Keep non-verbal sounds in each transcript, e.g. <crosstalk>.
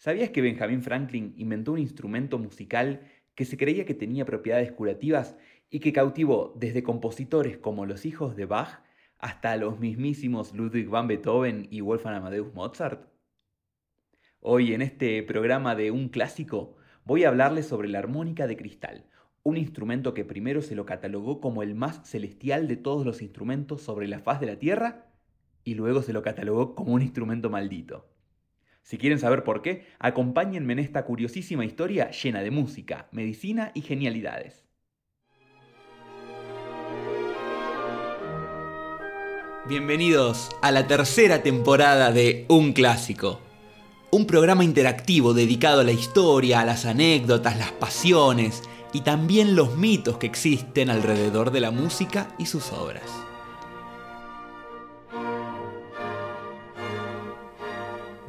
¿Sabías que Benjamin Franklin inventó un instrumento musical que se creía que tenía propiedades curativas y que cautivó desde compositores como los hijos de Bach hasta los mismísimos Ludwig van Beethoven y Wolfgang Amadeus Mozart? Hoy en este programa de Un Clásico voy a hablarles sobre la armónica de cristal, un instrumento que primero se lo catalogó como el más celestial de todos los instrumentos sobre la faz de la Tierra y luego se lo catalogó como un instrumento maldito. Si quieren saber por qué, acompáñenme en esta curiosísima historia llena de música, medicina y genialidades. Bienvenidos a la tercera temporada de Un Clásico. Un programa interactivo dedicado a la historia, a las anécdotas, las pasiones y también los mitos que existen alrededor de la música y sus obras.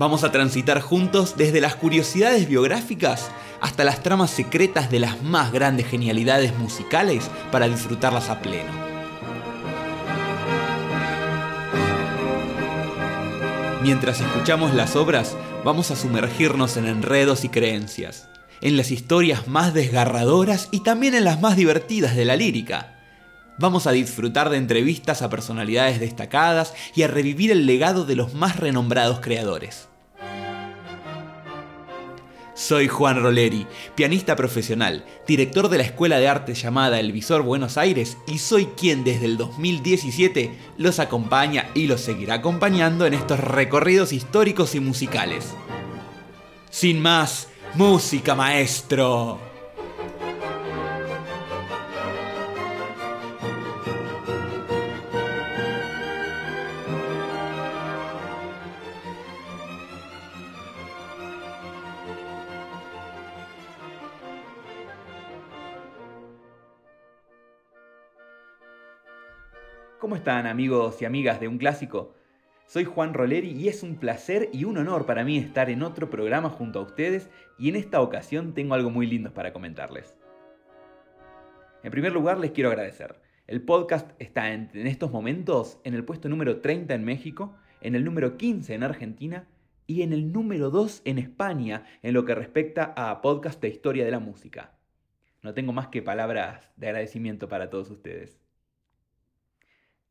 Vamos a transitar juntos desde las curiosidades biográficas hasta las tramas secretas de las más grandes genialidades musicales para disfrutarlas a pleno. Mientras escuchamos las obras, vamos a sumergirnos en enredos y creencias, en las historias más desgarradoras y también en las más divertidas de la lírica. Vamos a disfrutar de entrevistas a personalidades destacadas y a revivir el legado de los más renombrados creadores. Soy Juan Roleri, pianista profesional, director de la escuela de arte llamada El Visor Buenos Aires y soy quien desde el 2017 los acompaña y los seguirá acompañando en estos recorridos históricos y musicales. Sin más, música maestro. ¿Cómo están amigos y amigas de Un Clásico? Soy Juan Roleri y es un placer y un honor para mí estar en otro programa junto a ustedes y en esta ocasión tengo algo muy lindo para comentarles. En primer lugar les quiero agradecer. El podcast está en, estos momentos en el puesto número 30 en México, en el número 15 en Argentina y en el número 2 en España en lo que respecta a podcast de historia de la música. No tengo más que palabras de agradecimiento para todos ustedes.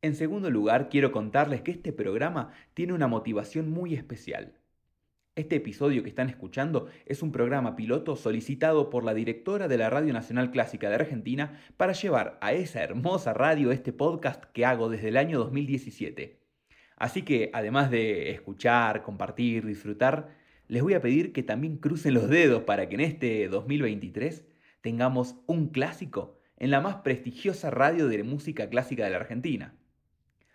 En segundo lugar, quiero contarles que este programa tiene una motivación muy especial. Este episodio que están escuchando es un programa piloto solicitado por la directora de la Radio Nacional Clásica de Argentina para llevar a esa hermosa radio este podcast que hago desde el año 2017. Así que, además de escuchar, compartir, disfrutar, les voy a pedir que también crucen los dedos para que en este 2023 tengamos un clásico en la más prestigiosa radio de música clásica de la Argentina.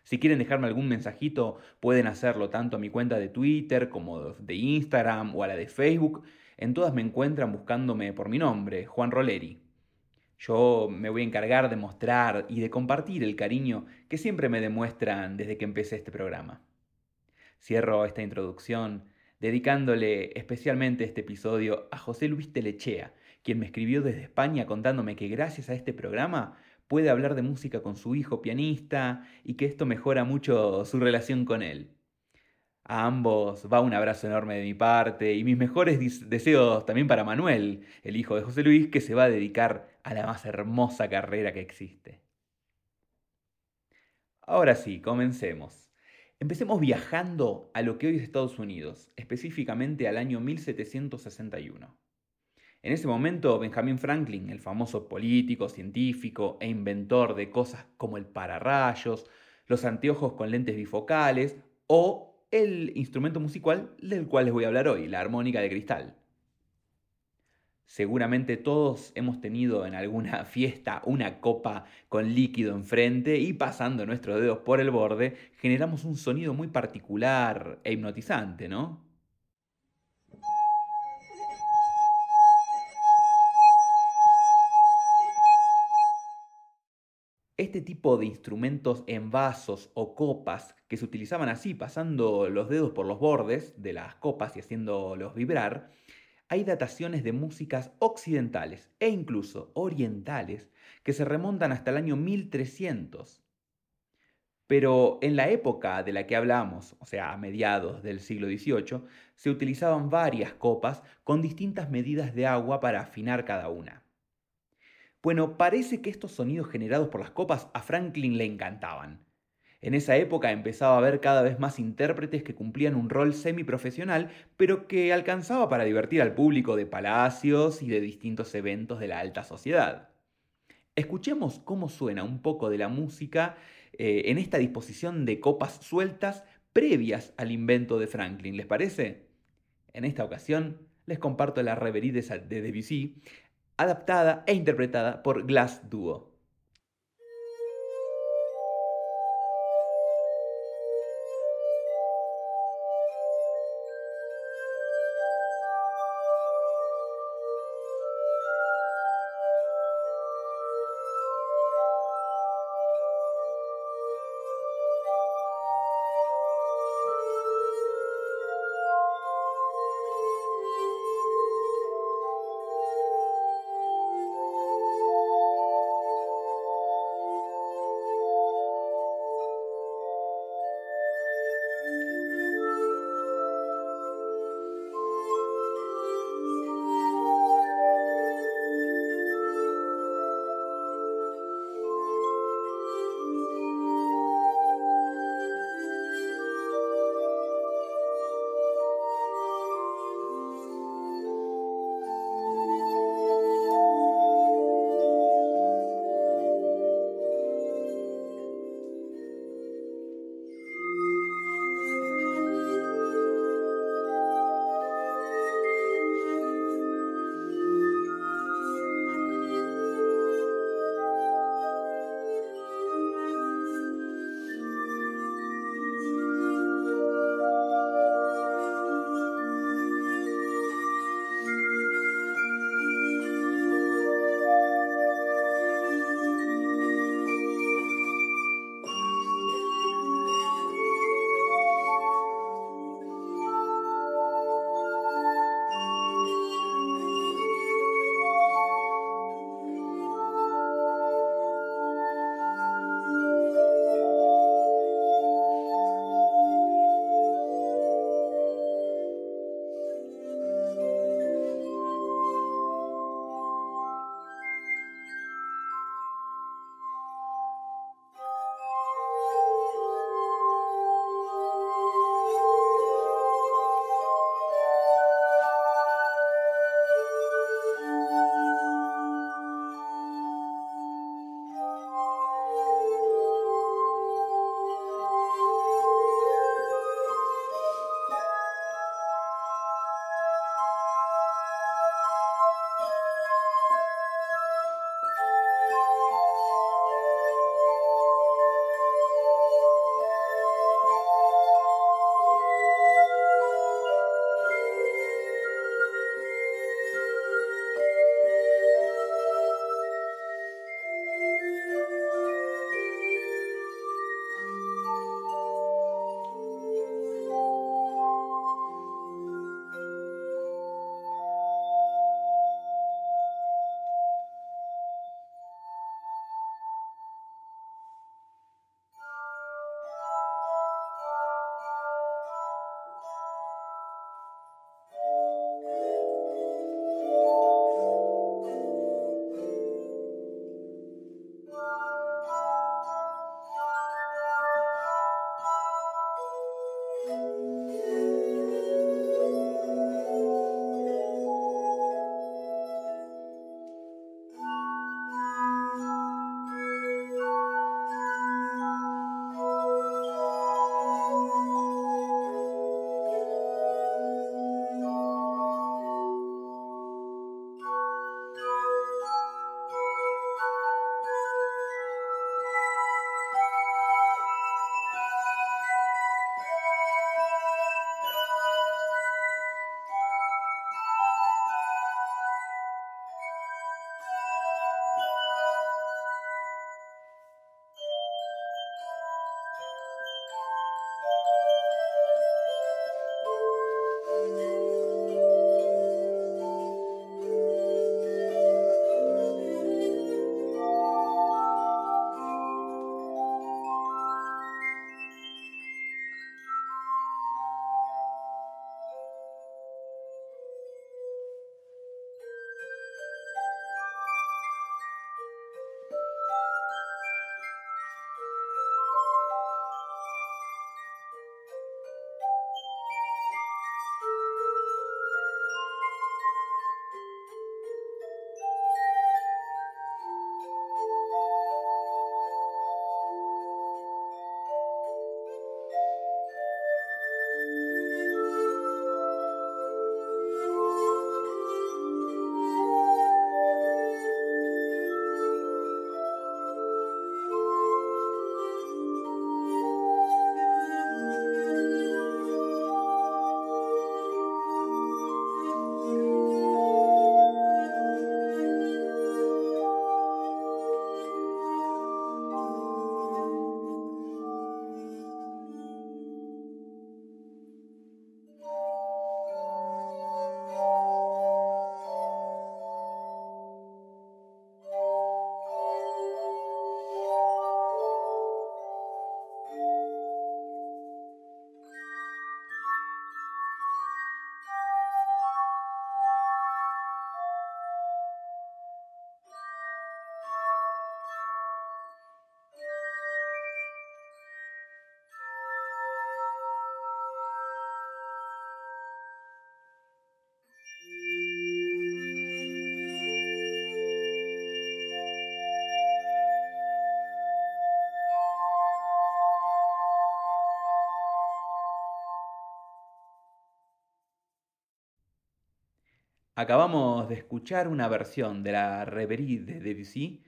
Si quieren dejarme algún mensajito, pueden hacerlo tanto a mi cuenta de Twitter como de Instagram o a la de Facebook. En todas me encuentran buscándome por mi nombre, Juan Roleri. Yo me voy a encargar de mostrar y de compartir el cariño que siempre me demuestran desde que empecé este programa. Cierro esta introducción dedicándole especialmente este episodio a José Luis Telechea, quien me escribió desde España contándome que gracias a este programa puede hablar de música con su hijo pianista y que esto mejora mucho su relación con él. A ambos va un abrazo enorme de mi parte y mis mejores deseos también para Manuel, el hijo de José Luis, que se va a dedicar a la más hermosa carrera que existe. Ahora sí, comencemos. Empecemos viajando a lo que hoy es Estados Unidos, específicamente al año 1761. En ese momento, Benjamin Franklin, el famoso político, científico e inventor de cosas como el pararrayos, los anteojos con lentes bifocales o el instrumento musical del cual les voy a hablar hoy, la armónica de cristal. Seguramente todos hemos tenido en alguna <laughs> fiesta una copa con líquido enfrente y pasando nuestros dedos por el borde generamos un sonido muy particular e hipnotizante, ¿no? Este tipo de instrumentos en vasos o copas que se utilizaban así, pasando los dedos por los bordes de las copas y haciéndolos vibrar, hay dataciones de músicas occidentales e incluso orientales que se remontan hasta el año 1300. Pero en la época de la que hablamos, o sea, a mediados del siglo XVIII, se utilizaban varias copas con distintas medidas de agua para afinar cada una. Bueno, parece que estos sonidos generados por las copas a Franklin le encantaban. En esa época empezaba a haber cada vez más intérpretes que cumplían un rol semiprofesional, pero que alcanzaba para divertir al público de palacios y de distintos eventos de la alta sociedad. Escuchemos cómo suena un poco de la música eh, en esta disposición de copas sueltas previas al invento de Franklin, ¿les parece? En esta ocasión les comparto la reverie de Debussy, adaptada e interpretada por Glass Duo. Acabamos de escuchar una versión de la Reverie de Debussy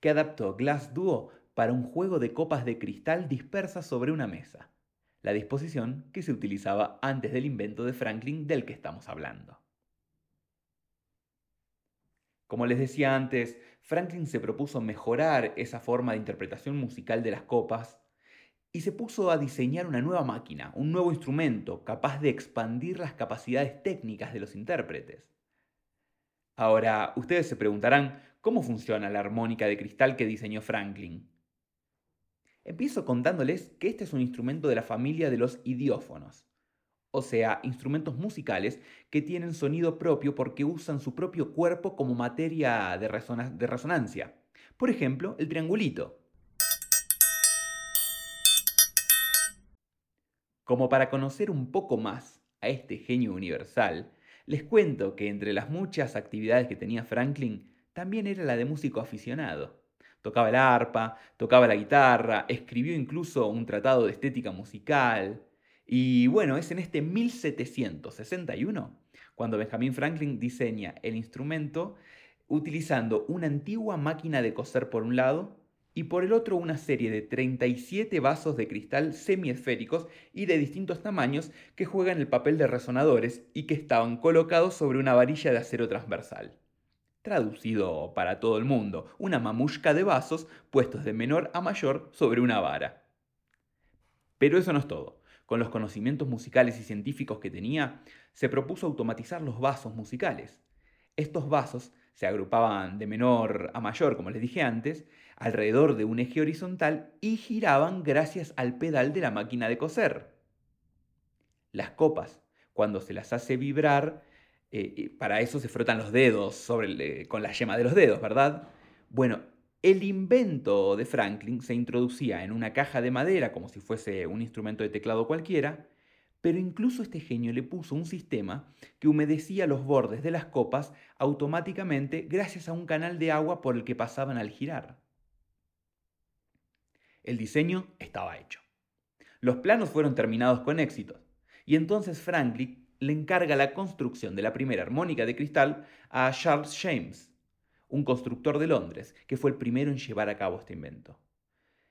que adaptó Glass Duo para un juego de copas de cristal dispersas sobre una mesa, la disposición que se utilizaba antes del invento de Franklin del que estamos hablando. Como les decía antes, Franklin se propuso mejorar esa forma de interpretación musical de las copas y se puso a diseñar una nueva máquina, un nuevo instrumento capaz de expandir las capacidades técnicas de los intérpretes. Ahora, ustedes se preguntarán, ¿cómo funciona la armónica de cristal que diseñó Franklin? Empiezo contándoles que este es un instrumento de la familia de los idiófonos, o sea, instrumentos musicales que tienen sonido propio porque usan su propio cuerpo como materia de, resonancia. Por ejemplo, el triangulito. Como para conocer un poco más a este genio universal, les cuento que entre las muchas actividades que tenía Franklin, también era la de músico aficionado. Tocaba el arpa, tocaba la guitarra, escribió incluso un tratado de estética musical. Y bueno, es en este 1761 cuando Benjamin Franklin diseña el instrumento utilizando una antigua máquina de coser por un lado y por el otro una serie de 37 vasos de cristal semiesféricos y de distintos tamaños que juegan el papel de resonadores y que estaban colocados sobre una varilla de acero transversal. Traducido para todo el mundo, una mamushka de vasos puestos de menor a mayor sobre una vara. Pero eso no es todo. Con los conocimientos musicales y científicos que tenía, se propuso automatizar los vasos musicales. Estos vasos se agrupaban de menor a mayor, como les dije antes, alrededor de un eje horizontal y giraban gracias al pedal de la máquina de coser. Las copas, cuando se las hace vibrar, eh, eh, para eso se frotan los dedos sobre con la yema de los dedos, ¿verdad? Bueno, el invento de Franklin se introducía en una caja de madera como si fuese un instrumento de teclado cualquiera, pero incluso este genio le puso un sistema que humedecía los bordes de las copas automáticamente gracias a un canal de agua por el que pasaban al girar. El diseño estaba hecho. Los planos fueron terminados con éxito, y entonces Franklin le encarga la construcción de la primera armónica de cristal a Charles James, un constructor de Londres, que fue el primero en llevar a cabo este invento.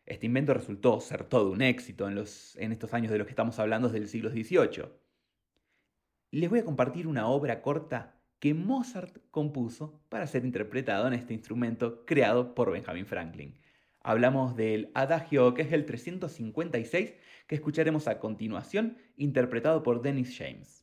Este invento resultó ser todo un éxito en, estos años de los que estamos hablando del siglo XVIII. Les voy a compartir una obra corta que Mozart compuso para ser interpretado en este instrumento creado por Benjamin Franklin. Hablamos del Adagio, que es el 356, que escucharemos a continuación, interpretado por Dennis James.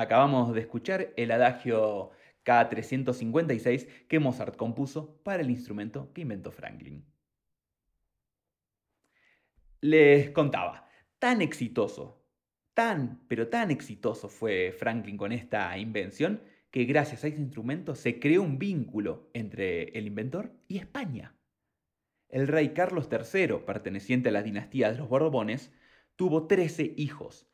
Acabamos de escuchar el adagio K356 que Mozart compuso para el instrumento que inventó Franklin. Les contaba, tan exitoso, tan, pero tan exitoso fue Franklin con esta invención que gracias a este instrumento se creó un vínculo entre el inventor y España. El rey Carlos III, perteneciente a la dinastía de los Borbones, tuvo 13 hijos.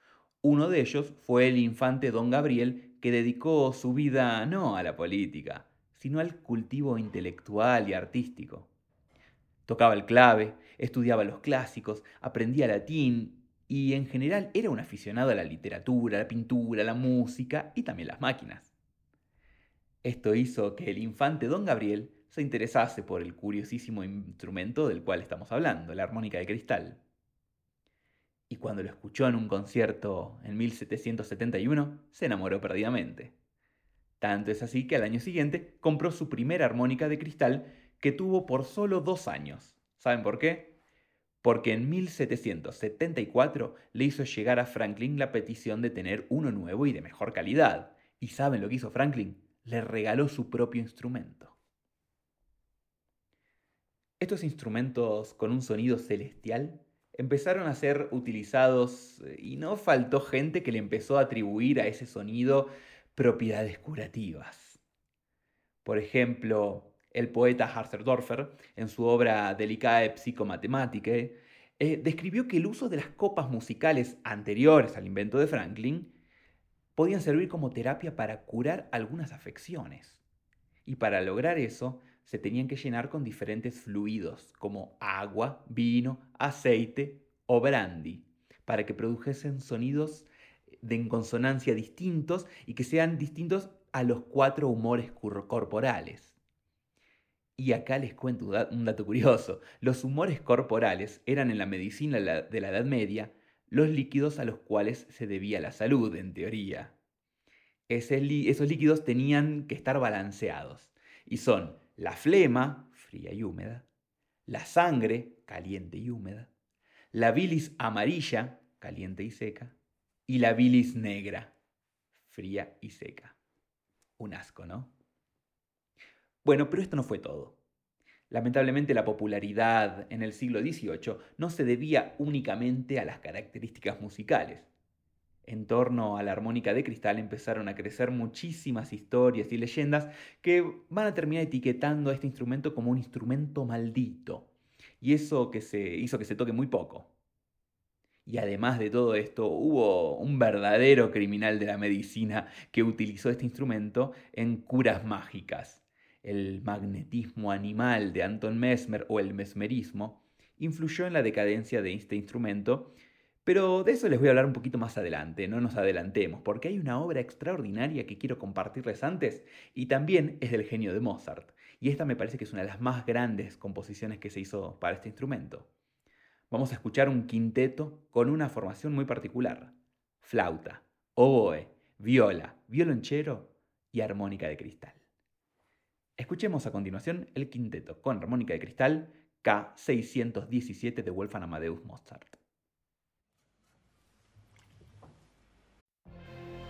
Uno de ellos fue el infante don Gabriel, que dedicó su vida no a la política, sino al cultivo intelectual y artístico. Tocaba el clave, estudiaba los clásicos, aprendía latín y en general era un aficionado a la literatura, la pintura, la música y también las máquinas. Esto hizo que el infante don Gabriel se interesase por el curiosísimo instrumento del cual estamos hablando, la armónica de cristal. Y cuando lo escuchó en un concierto en 1771, se enamoró perdidamente. Tanto es así que al año siguiente compró su primera armónica de cristal que tuvo por solo dos años. ¿Saben por qué? Porque en 1774 le hizo llegar a Franklin la petición de tener uno nuevo y de mejor calidad. ¿Y saben lo que hizo Franklin? Le regaló su propio instrumento. Estos instrumentos con un sonido celestial empezaron a ser utilizados eh, y no faltó gente que le empezó a atribuir a ese sonido propiedades curativas. Por ejemplo, el poeta Harserdorfer, en su obra Delicae Psychomathematicae, eh, describió que el uso de las copas musicales anteriores al invento de Franklin podían servir como terapia para curar algunas afecciones. Y para lograr eso, se tenían que llenar con diferentes fluidos, como agua, vino, aceite o brandy, para que produjesen sonidos de consonancia distintos y que sean distintos a los cuatro humores corporales. Y acá les cuento un dato curioso. Los humores corporales eran en la medicina de la Edad Media los líquidos a los cuales se debía la salud, en teoría. esos líquidos tenían que estar balanceados. Y son la flema, fría y húmeda, la sangre, caliente y húmeda, la bilis amarilla, caliente y seca, y la bilis negra, fría y seca. Un asco, ¿no? Bueno, pero esto no fue todo. Lamentablemente la popularidad en el siglo XVIII no se debía únicamente a las características musicales en torno a la armónica de cristal empezaron a crecer muchísimas historias y leyendas que van a terminar etiquetando a este instrumento como un instrumento maldito. Y eso que se hizo que se toque muy poco. Y además de todo esto, hubo un verdadero criminal de la medicina que utilizó este instrumento en curas mágicas. El magnetismo animal de Anton Mesmer o el mesmerismo influyó en la decadencia de este instrumento pero de eso les voy a hablar un poquito más adelante, no nos adelantemos, porque hay una obra extraordinaria que quiero compartirles antes y también es del genio de Mozart. Y esta me parece que es una de las más grandes composiciones que se hizo para este instrumento. Vamos a escuchar un quinteto con una formación muy particular. Flauta, oboe, viola, violonchero y armónica de cristal. Escuchemos a continuación el quinteto con armónica de cristal K617 de Wolfgang Amadeus Mozart.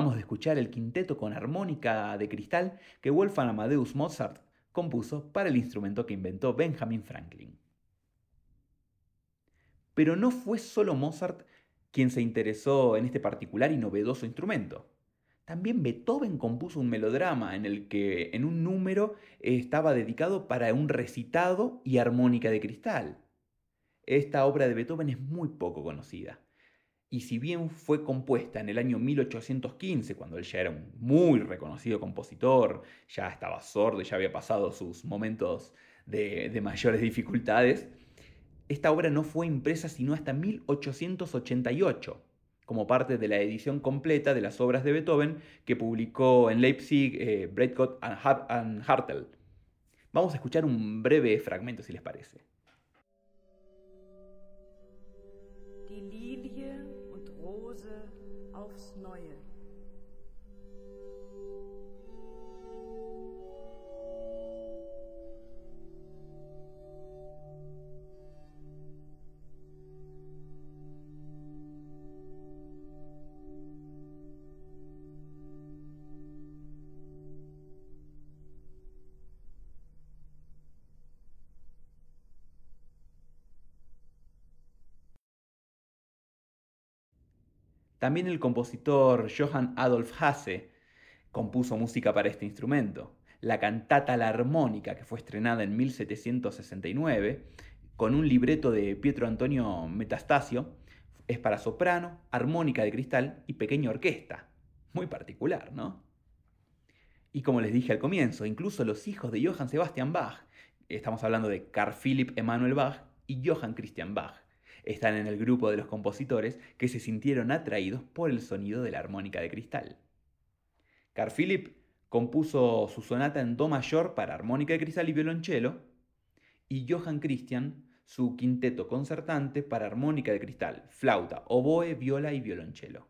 Acabamos de escuchar el quinteto con armónica de cristal que Wolfgang Amadeus Mozart compuso para el instrumento que inventó Benjamin Franklin. Pero no fue solo Mozart quien se interesó en este particular y novedoso instrumento. También Beethoven compuso un melodrama en el que en un número estaba dedicado para un recitado y armónica de cristal. Esta obra de Beethoven es muy poco conocida. Y si bien fue compuesta en el año 1815, cuando él ya era un muy reconocido compositor, ya estaba sordo ya había pasado sus momentos de, mayores dificultades, esta obra no fue impresa sino hasta 1888 como parte de la edición completa de las obras de Beethoven que publicó en Leipzig eh, Breitkopf and Hartel. Vamos a escuchar un breve fragmento si les parece. Und Rose aufs Neue. También el compositor Johann Adolf Hasse compuso música para este instrumento. La cantata La Armónica, que fue estrenada en 1769, con un libreto de Pietro Antonio Metastasio, es para soprano, armónica de cristal y pequeña orquesta. Muy particular, ¿no? Y como les dije al comienzo, incluso los hijos de Johann Sebastian Bach, estamos hablando de Carl Philipp Emanuel Bach y Johann Christian Bach, están en el grupo de los compositores que se sintieron atraídos por el sonido de la armónica de cristal. Carl Philipp compuso su sonata en Do mayor para armónica de cristal y violonchelo, y Johann Christian su quinteto concertante para armónica de cristal, flauta, oboe, viola y violonchelo.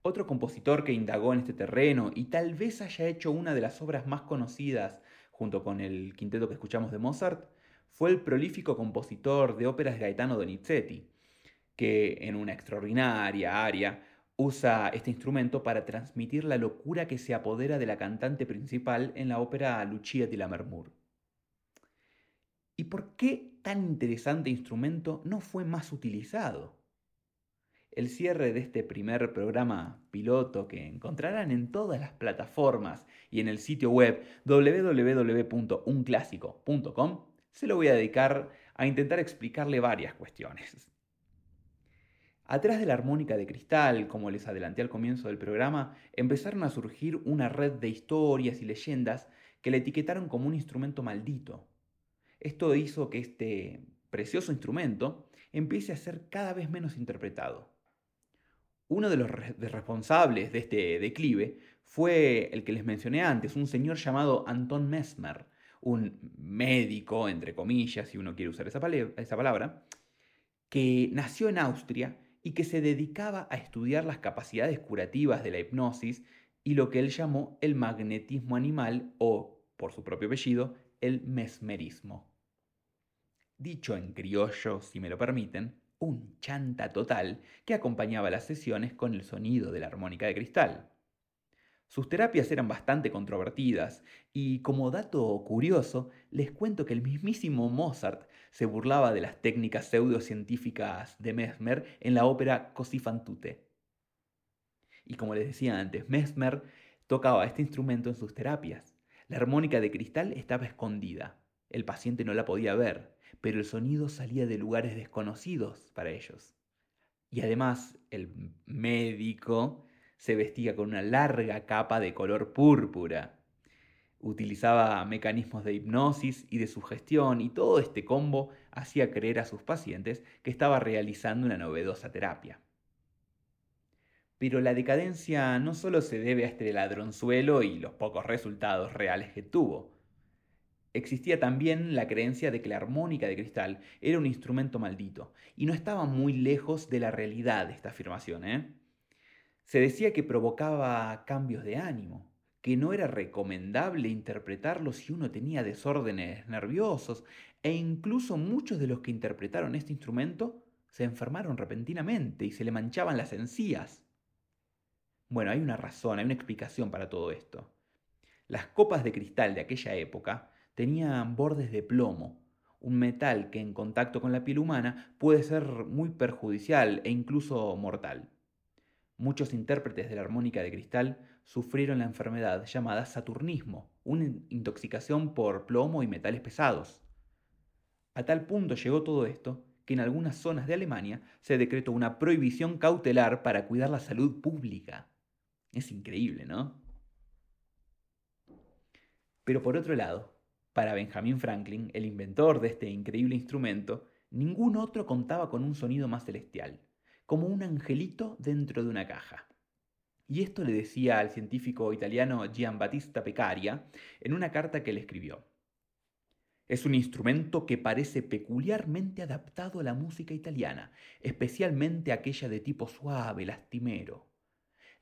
Otro compositor que indagó en este terreno y tal vez haya hecho una de las obras más conocidas junto con el quinteto que escuchamos de Mozart fue el prolífico compositor de óperas Gaetano Donizetti, que en una extraordinaria aria usa este instrumento para transmitir la locura que se apodera de la cantante principal en la ópera Lucia di Lammermoor. ¿Y por qué tan interesante instrumento no fue más utilizado? El cierre de este primer programa piloto que encontrarán en todas las plataformas y en el sitio web www.unclásico.com se lo voy a dedicar a intentar explicarle varias cuestiones. Atrás de la armónica de cristal, como les adelanté al comienzo del programa, empezaron a surgir una red de historias y leyendas que le etiquetaron como un instrumento maldito. Esto hizo que este precioso instrumento empiece a ser cada vez menos interpretado. Uno de los responsables de este declive fue el que les mencioné antes, un señor llamado Anton Mesmer, un médico, entre comillas, si uno quiere usar esa, palabra, que nació en Austria y que se dedicaba a estudiar las capacidades curativas de la hipnosis y lo que él llamó el magnetismo animal o, por su propio apellido, el mesmerismo. Dicho en criollo, si me lo permiten, un chanta total que acompañaba las sesiones con el sonido de la armónica de cristal. Sus terapias eran bastante controvertidas y como dato curioso les cuento que el mismísimo Mozart se burlaba de las técnicas pseudocientíficas de Mesmer en la ópera Così fan tutte. Y como les decía antes, Mesmer tocaba este instrumento en sus terapias. La armónica de cristal estaba escondida. El paciente no la podía ver, pero el sonido salía de lugares desconocidos para ellos. Y además, el médico se vestía con una larga capa de color púrpura. Utilizaba mecanismos de hipnosis y de sugestión y todo este combo hacía creer a sus pacientes que estaba realizando una novedosa terapia. Pero la decadencia no solo se debe a este ladronzuelo y los pocos resultados reales que tuvo. Existía también la creencia de que la armónica de cristal era un instrumento maldito, y no estaba muy lejos de la realidad esta afirmación. ¿eh? Se decía que provocaba cambios de ánimo, que no era recomendable interpretarlo si uno tenía desórdenes nerviosos, e incluso muchos de los que interpretaron este instrumento se enfermaron repentinamente y se le manchaban las encías. Bueno, hay una razón, hay una explicación para todo esto. Las copas de cristal de aquella época tenían bordes de plomo, un metal que en contacto con la piel humana puede ser muy perjudicial e incluso mortal. Muchos intérpretes de la armónica de cristal sufrieron la enfermedad llamada saturnismo, una intoxicación por plomo y metales pesados. A tal punto llegó todo esto que en algunas zonas de Alemania se decretó una prohibición cautelar para cuidar la salud pública. Es increíble, ¿no? Pero por otro lado, para Benjamin Franklin, el inventor de este increíble instrumento, ningún otro contaba con un sonido más celestial, como un angelito dentro de una caja. Y esto le decía al científico italiano Giambattista Peccaria en una carta que le escribió. Es un instrumento que parece peculiarmente adaptado a la música italiana, especialmente aquella de tipo suave, lastimero.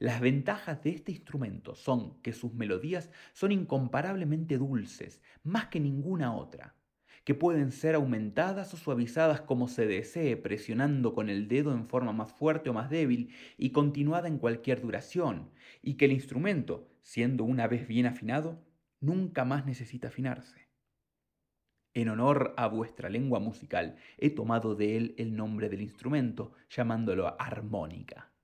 Las ventajas de este instrumento son que sus melodías son incomparablemente dulces, más que ninguna otra, que pueden ser aumentadas o suavizadas como se desee, presionando con el dedo en forma más fuerte o más débil y continuada en cualquier duración, y que el instrumento, siendo una vez bien afinado, nunca más necesita afinarse. En honor a vuestra lengua musical, he tomado de él el nombre del instrumento, llamándolo armónica.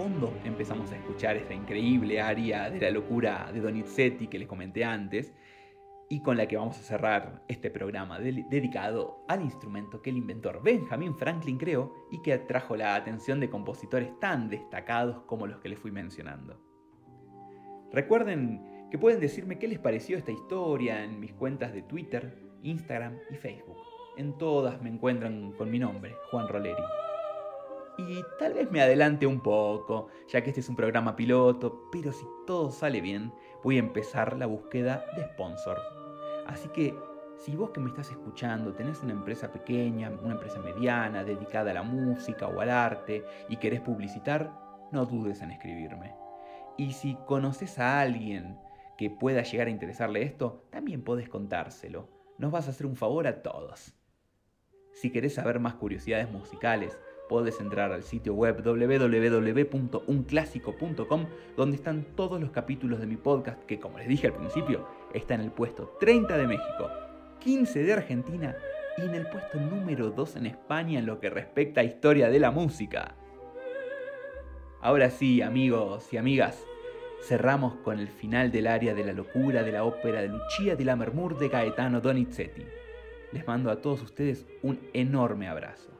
Fondo empezamos a escuchar esta increíble aria de la locura de Donizetti que les comenté antes y con la que vamos a cerrar este programa dedicado al instrumento que el inventor Benjamin Franklin creó y que atrajo la atención de compositores tan destacados como los que les fui mencionando. Recuerden que pueden decirme qué les pareció esta historia en mis cuentas de Twitter, Instagram y Facebook. En todas me encuentran con mi nombre, Juan Roleri. Y tal vez me adelante un poco, ya que este es un programa piloto, pero si todo sale bien, voy a empezar la búsqueda de sponsor. Así que si vos que me estás escuchando tenés una empresa pequeña, una empresa mediana, dedicada a la música o al arte y querés publicitar, no dudes en escribirme. Y si conoces a alguien que pueda llegar a interesarle esto, también podés contárselo. Nos vas a hacer un favor a todos. Si querés saber más curiosidades musicales, podés entrar al sitio web www.unclásico.com donde están todos los capítulos de mi podcast que como les dije al principio está en el puesto 30 de México, 15 de Argentina y en el puesto número 2 en España en lo que respecta a historia de la música. Ahora sí, amigos y amigas, cerramos con el final del área de la locura de la ópera de Lucia di Lammermoor de Gaetano Donizetti. Les mando a todos ustedes un enorme abrazo.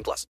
18 plus.